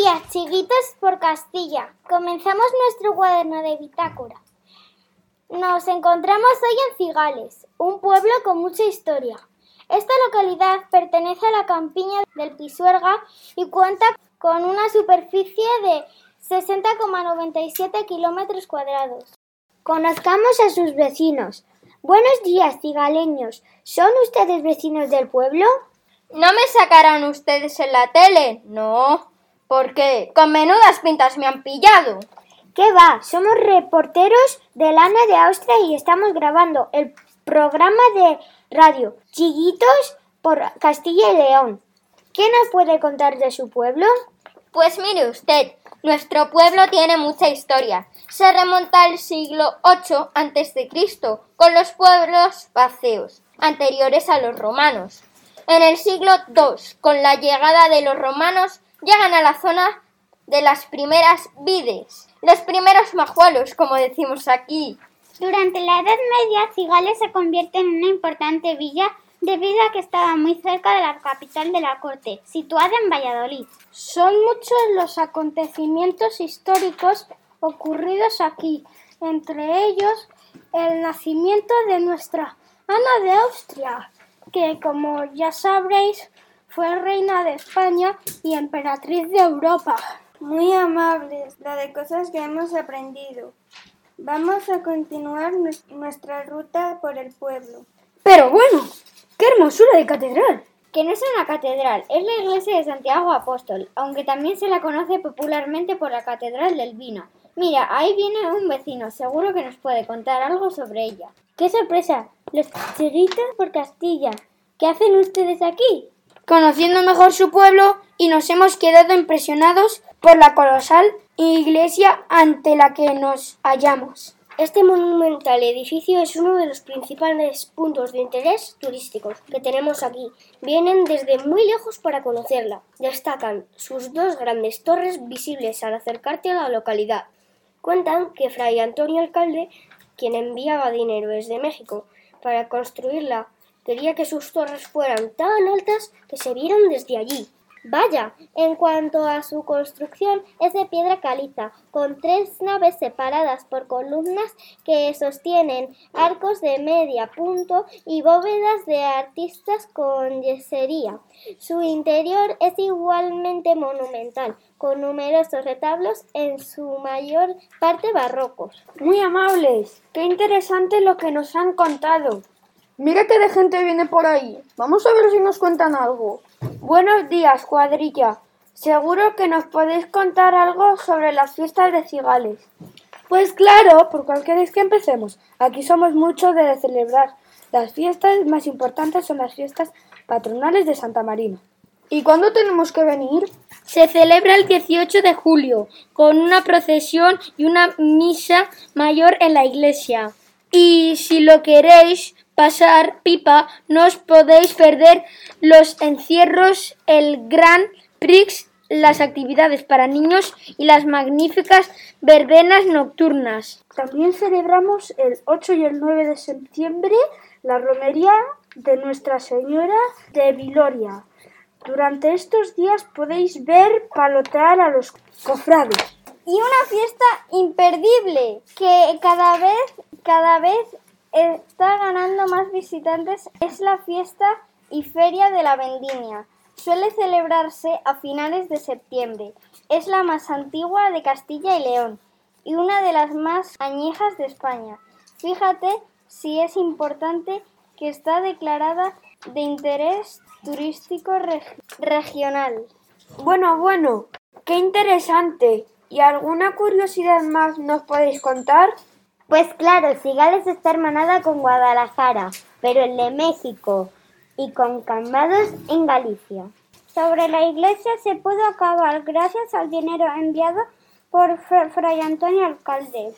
días, chiquitos por Castilla. Comenzamos nuestro cuaderno de bitácora. Nos encontramos hoy en Cigales, un pueblo con mucha historia. Esta localidad pertenece a la campiña del Pisuerga y cuenta con una superficie de 60,97 kilómetros cuadrados. Conozcamos a sus vecinos. Buenos días, cigaleños. ¿Son ustedes vecinos del pueblo? ¿No me sacarán ustedes en la tele? No. ¿Por qué? Con menudas pintas me han pillado. ¿Qué va? Somos reporteros de Lana de Austria y estamos grabando el programa de radio Chiquitos por Castilla y León. ¿Qué nos puede contar de su pueblo? Pues mire usted, nuestro pueblo tiene mucha historia. Se remonta al siglo VIII a.C., con los pueblos vacíos, anteriores a los romanos. En el siglo II, con la llegada de los romanos, llegan a la zona de las primeras vides, los primeros majuelos, como decimos aquí. Durante la Edad Media, Cigales se convierte en una importante villa debido a que estaba muy cerca de la capital de la corte, situada en Valladolid. Son muchos los acontecimientos históricos ocurridos aquí, entre ellos el nacimiento de nuestra Ana de Austria, que como ya sabréis fue reina de España y emperatriz de Europa. Muy amables, la de cosas que hemos aprendido. Vamos a continuar nuestra ruta por el pueblo. Pero bueno, ¡qué hermosura de catedral! Que no es una catedral, es la iglesia de Santiago Apóstol, aunque también se la conoce popularmente por la Catedral del Vino. Mira, ahí viene un vecino, seguro que nos puede contar algo sobre ella. ¡Qué sorpresa! Los chiquitos por Castilla. ¿Qué hacen ustedes aquí? Conociendo mejor su pueblo y nos hemos quedado impresionados por la colosal iglesia ante la que nos hallamos. Este monumental edificio es uno de los principales puntos de interés turísticos que tenemos aquí. Vienen desde muy lejos para conocerla. Destacan sus dos grandes torres visibles al acercarte a la localidad. Cuentan que Fray Antonio Alcalde, quien enviaba dinero desde México para construirla, quería que sus torres fueran tan altas que se vieran desde allí. Vaya, en cuanto a su construcción, es de piedra caliza, con tres naves separadas por columnas que sostienen arcos de media punto y bóvedas de artistas con yesería. Su interior es igualmente monumental, con numerosos retablos en su mayor parte barrocos. Muy amables, qué interesante lo que nos han contado. Mira qué de gente viene por ahí. Vamos a ver si nos cuentan algo. Buenos días, cuadrilla. Seguro que nos podéis contar algo sobre las fiestas de Cigales. Pues claro, por cual queréis que empecemos. Aquí somos muchos de celebrar. Las fiestas más importantes son las fiestas patronales de Santa Marina. ¿Y cuándo tenemos que venir? Se celebra el 18 de julio, con una procesión y una misa mayor en la iglesia. Y si lo queréis, pasar pipa, no os podéis perder los encierros, el Gran Prix, las actividades para niños y las magníficas verbenas nocturnas. También celebramos el 8 y el 9 de septiembre la romería de Nuestra Señora de Viloria. Durante estos días podéis ver palotear a los cofrades. Y una fiesta imperdible que cada vez, cada vez está ganando más visitantes es la fiesta y feria de la vendimia. Suele celebrarse a finales de septiembre. Es la más antigua de Castilla y León y una de las más añejas de España. Fíjate si es importante que está declarada de interés turístico regional. Bueno, bueno, qué interesante. ¿Y alguna curiosidad más nos podéis contar? Pues claro, Cigales está hermanada con Guadalajara, pero el de México y con Cambados en Galicia. Sobre la iglesia se pudo acabar gracias al dinero enviado por Fray Antonio Alcalde.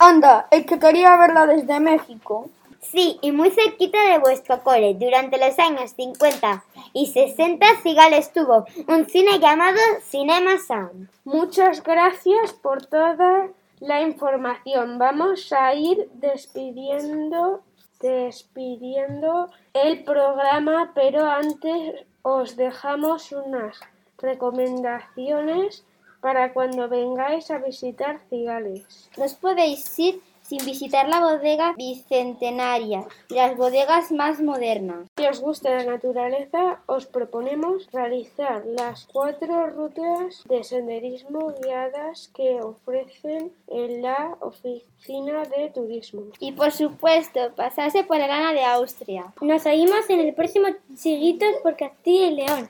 Anda, el que quería verla desde México. Sí, y muy cerquita de vuestro cole. Durante los años 50 y 60, Cigales tuvo un cine llamado Cinema Sound. Muchas gracias por toda la información. Vamos a ir despidiendo, despidiendo el programa, pero antes os dejamos unas recomendaciones para cuando vengáis a visitar Cigales. No os podéis ir sin visitar la bodega bicentenaria y las bodegas más modernas. Si os gusta la naturaleza, os proponemos realizar las cuatro rutas de senderismo guiadas que ofrecen en la oficina de turismo. Y por supuesto, pasarse por el Ana de Austria. Nos oímos en el próximo Chiguitos por Castilla y León.